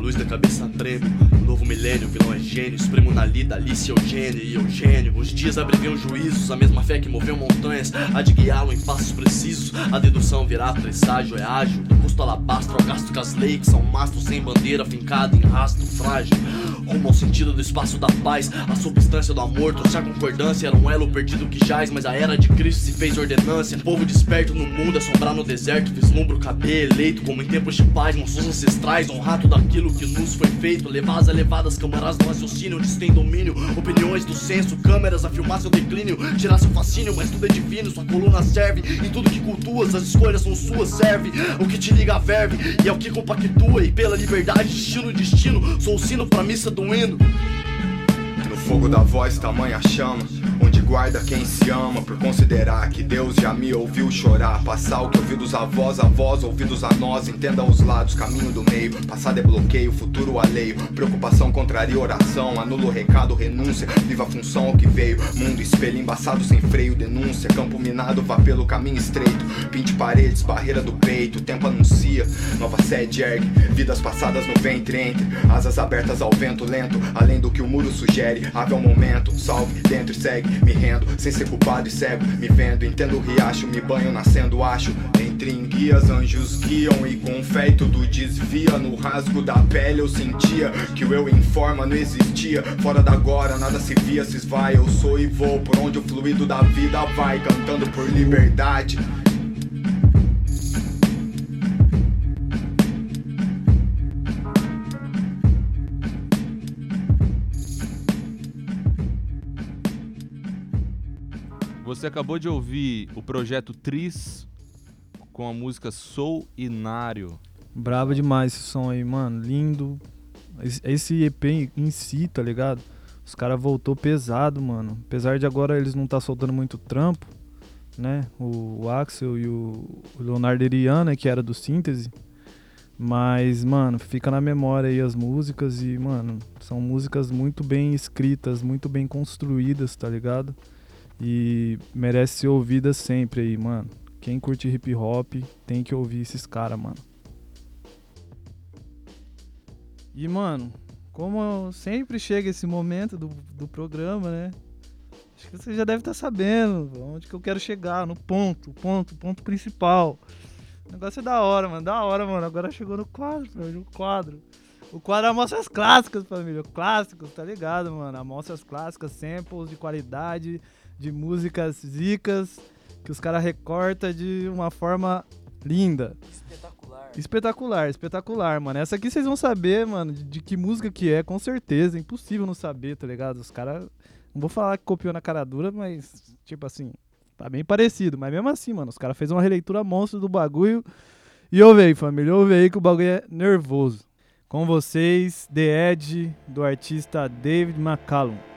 Luz da cabeça treme, novo milênio, vilão é gênio, Supremo na lida, Alice, Eugênio e Eugênio. Os dias abreviam juízos, a mesma fé que moveu montanhas, há de guiá-lo em passos precisos. A dedução virá presságio, é ágil, do custo alabastro ao gasto com as leis, que são mastros sem bandeira, fincado em rastro frágil. Rumo ao sentido do espaço da paz, a substância do amor, trouxe a concordância, era um elo perdido que jaz, mas a era de Cristo se fez ordenância. Povo desperto no mundo, assombrar no deserto, vislumbra o cabelo eleito, como em tempos de paz, nossos ancestrais, honrar tudo que nos foi feito, levar as elevadas câmaras do raciocínio, onde tem domínio, opiniões do senso, câmeras a filmar seu declínio, tirar seu fascínio, mas tudo é divino, sua coluna serve, em tudo que cultuas, as escolhas são suas, serve, o que te liga a verve, e é o que compactua, e pela liberdade, destino, destino, sou o sino pra missa do hino. Fogo da voz, tamanha chama. Onde guarda quem se ama, por considerar que Deus já me ouviu chorar. Passar o que ouvi dos avós, avós, ouvidos a nós. Entenda os lados, caminho do meio. Passado é bloqueio, futuro alheio. Preocupação contraria oração. Anula o recado, renúncia. Viva a função ao que veio. Mundo espelho embaçado sem freio, denúncia. Campo minado, vá pelo caminho estreito. Pinte paredes, barreira do peito. Tempo anuncia, nova sede ergue. Vidas passadas no ventre entre. Asas abertas ao vento lento. Além do que o muro sugere. Ave ao momento, salve dentro e segue. Me rendo, sem ser culpado e cego. Me vendo, entendo o riacho. Me banho nascendo, acho. Entre enguias, anjos guiam. E com fé e tudo desvia. No rasgo da pele eu sentia que o eu em forma não existia. Fora da agora, nada se via, se esvai. Eu sou e vou por onde o fluido da vida vai. Cantando por liberdade. Você acabou de ouvir o projeto Tris com a música Sou Inário. Brabo demais esse som aí, mano. Lindo. Esse- EP em si, tá ligado? Os caras voltou pesado, mano. Apesar de agora eles não tá soltando muito trampo, né? O, Axel e o, o Leonardo Eriana, que era do Síntese. Mas, mano, fica na memória aí as músicas e, mano, são músicas muito bem escritas, muito bem construídas, tá ligado? E merece ser ouvidas sempre aí, mano. Quem curte hip hop tem que ouvir esses caras, mano. E, mano, como sempre chega esse momento do, do programa, né? Acho que você já deve estar sabendo onde que eu quero chegar, no ponto, ponto, ponto principal. O negócio é da hora, mano, da hora, mano. Agora chegou no quadro, família, o quadro. O quadro Amostras Clássicas, família. Clássicos, tá ligado, mano? Amostras clássicas, samples de qualidade, de músicas zicas, que os caras recortam de uma forma linda. Espetacular. Espetacular, espetacular, mano. Essa aqui vocês vão saber, mano, de, de que música que é, com certeza. É impossível não saber, tá ligado? Os caras. Não vou falar que copiou na cara dura, mas, tipo assim, tá bem parecido. Mas mesmo assim, mano, os caras fez uma releitura monstro do bagulho. E ouve aí, família, ouve aí que o bagulho é nervoso. Com vocês, The Edge, do artista David McCallum.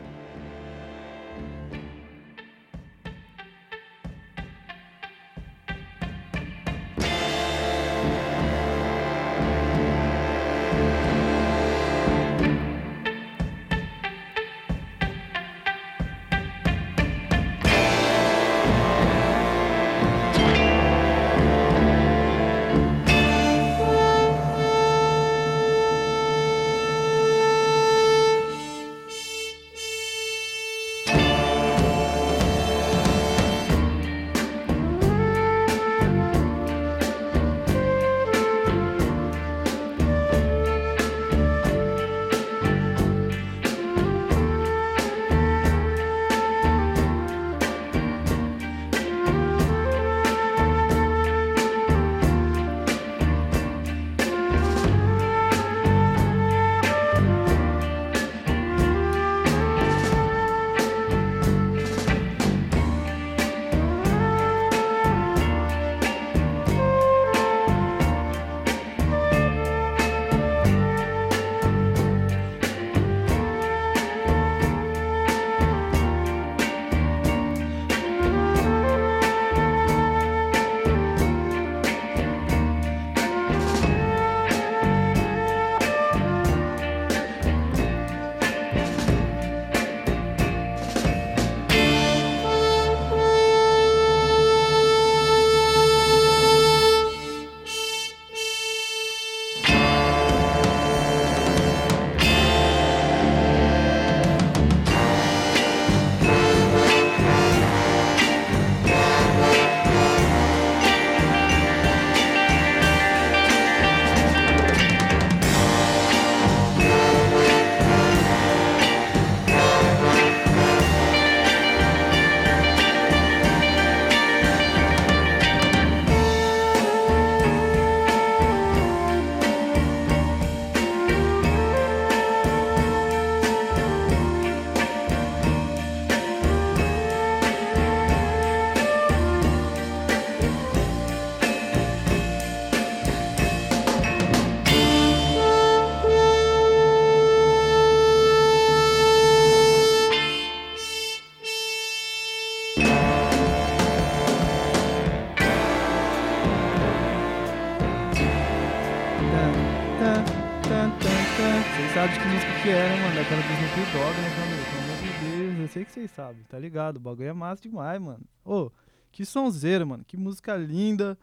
Vocês sabem, tá ligado? O bagulho é massa demais, mano. Ô, que sonzeira, mano. Que música linda.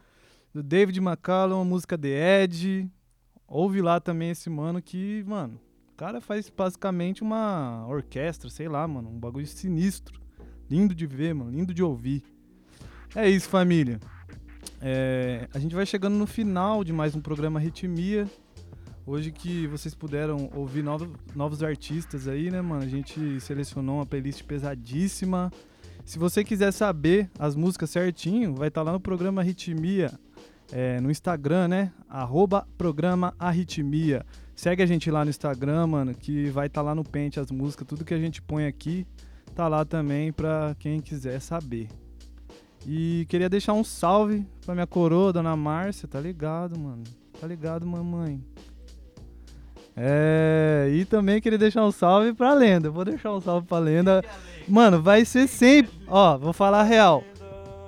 Do David McCallum, música The Edge. Ouve lá também esse mano que, mano, o cara faz basicamente uma orquestra, sei lá, mano. Um bagulho sinistro. Lindo de ver, mano. Lindo de ouvir. É isso, família. É, a gente vai chegando no final de mais um programa Ritmia. Hoje que vocês puderam ouvir novos, novos artistas aí, né, mano? A gente selecionou uma playlist pesadíssima. Se você quiser saber as músicas certinho, vai estar tá lá no programa Ritmia, é, no Instagram, né? Arroba programa Arritmia. Segue a gente lá no Instagram, mano, que vai estar tá lá no pente as músicas, tudo que a gente põe aqui tá lá também pra quem quiser saber. E queria deixar um salve pra minha coroa, dona Márcia, tá ligado, mano? Tá ligado, mamãe? É, e também queria deixar um salve pra lenda. Vou deixar um salve pra lenda. Mano, vai ser sempre. Ó, vou falar real.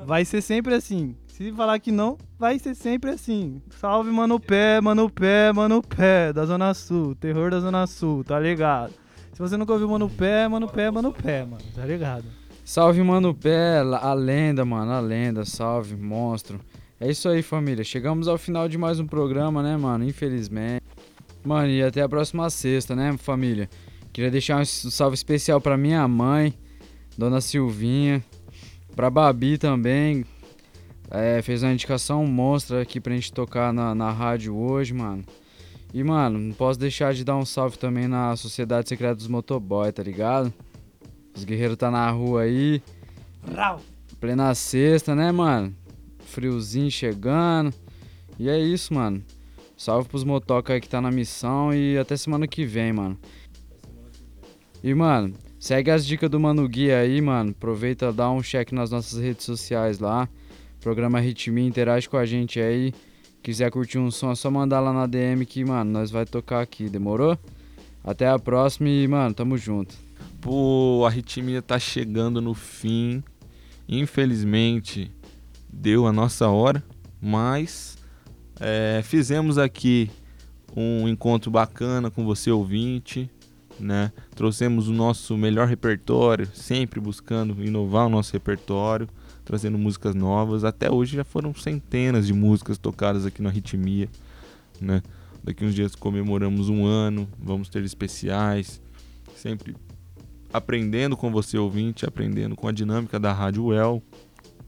Vai ser sempre assim. Se falar que não, vai ser sempre assim. Salve, mano pé, mano pé, mano pé, da Zona Sul. Terror da Zona Sul, tá ligado? Se você nunca ouviu Mano Pé, Mano Pé, Mano Pé, mano, tá ligado? Salve, Mano Pé, a lenda, mano, a lenda, salve, monstro. É isso aí, família. Chegamos ao final de mais um programa, né, mano? Infelizmente. Mano, e até a próxima sexta, né, família? Queria deixar um salve especial pra minha mãe, Dona Silvinha, pra Babi também. É, fez uma indicação monstra aqui pra gente tocar na, na rádio hoje, mano. E, mano, não posso deixar de dar um salve também na Sociedade Secreta dos Motoboy, tá ligado? Os guerreiros tá na rua aí. Rau. Plena sexta, né, mano? Friozinho chegando. E é isso, mano. Salve pros motoca aí que tá na missão e até semana que vem, mano. E, mano, segue as dicas do Mano Guia aí, mano. Aproveita, dá um check nas nossas redes sociais lá. Programa Ritmi, interage com a gente aí. Quiser curtir um som, é só mandar lá na DM que, mano, nós vai tocar aqui, demorou? Até a próxima e, mano, tamo junto. Pô, a ritmia tá chegando no fim. Infelizmente, deu a nossa hora, mas é, fizemos aqui um encontro bacana com você ouvinte, né? Trouxemos o nosso melhor repertório, sempre buscando inovar o nosso repertório, trazendo músicas novas. Até hoje já foram centenas de músicas tocadas aqui na Ritmia, né? Daqui uns dias comemoramos um ano, vamos ter especiais, sempre aprendendo com você ouvinte, aprendendo com a dinâmica da Rádio Well,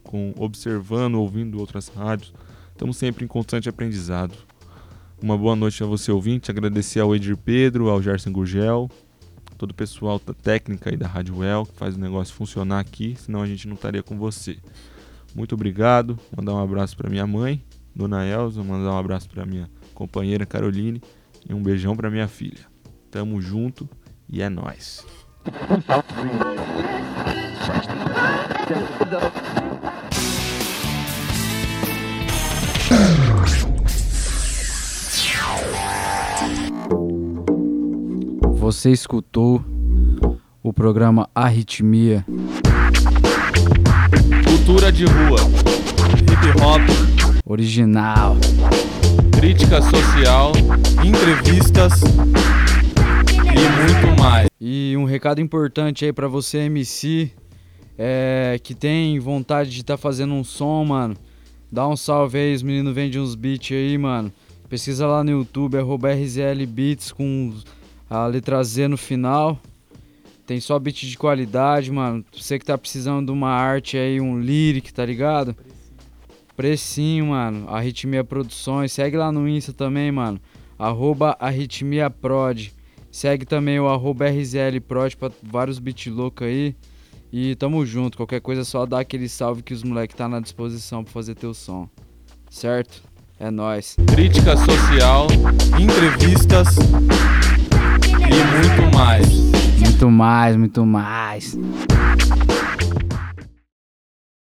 com observando, ouvindo outras rádios Estamos sempre em constante aprendizado. Uma boa noite a você, ouvinte. Agradecer ao Edir Pedro, ao Gerson Gurgel, todo o pessoal da técnica aí da Rádio Well, que faz o negócio funcionar aqui, senão a gente não estaria com você. Muito obrigado. Mandar um abraço para minha mãe, Dona Elza, mandar um abraço para minha companheira Caroline e um beijão para minha filha. Tamo junto e é nós. Você escutou o programa Arritmia. Cultura de rua, hip hop, original, crítica social, entrevistas e muito mais. E um recado importante aí para você MC é, que tem vontade de estar tá fazendo um som, mano. Dá um salve aí, os meninos vendem uns beats aí, mano. Pesquisa lá no YouTube, arroba RZL Beats com a letra Z no final. Tem só beat de qualidade, mano. Você que tá precisando de uma arte aí, um lyric, tá ligado? Precinho, mano. Arritmia Produções. Segue lá no Insta também, mano. Arroba Arritmia Prod. Segue também o arroba RZL Prod pra vários beat loucos aí. E tamo junto. Qualquer coisa é só dá aquele salve que os moleques tá na disposição pra fazer teu som. Certo? É nós. Crítica social, entrevistas e muito mais. Muito mais, muito mais.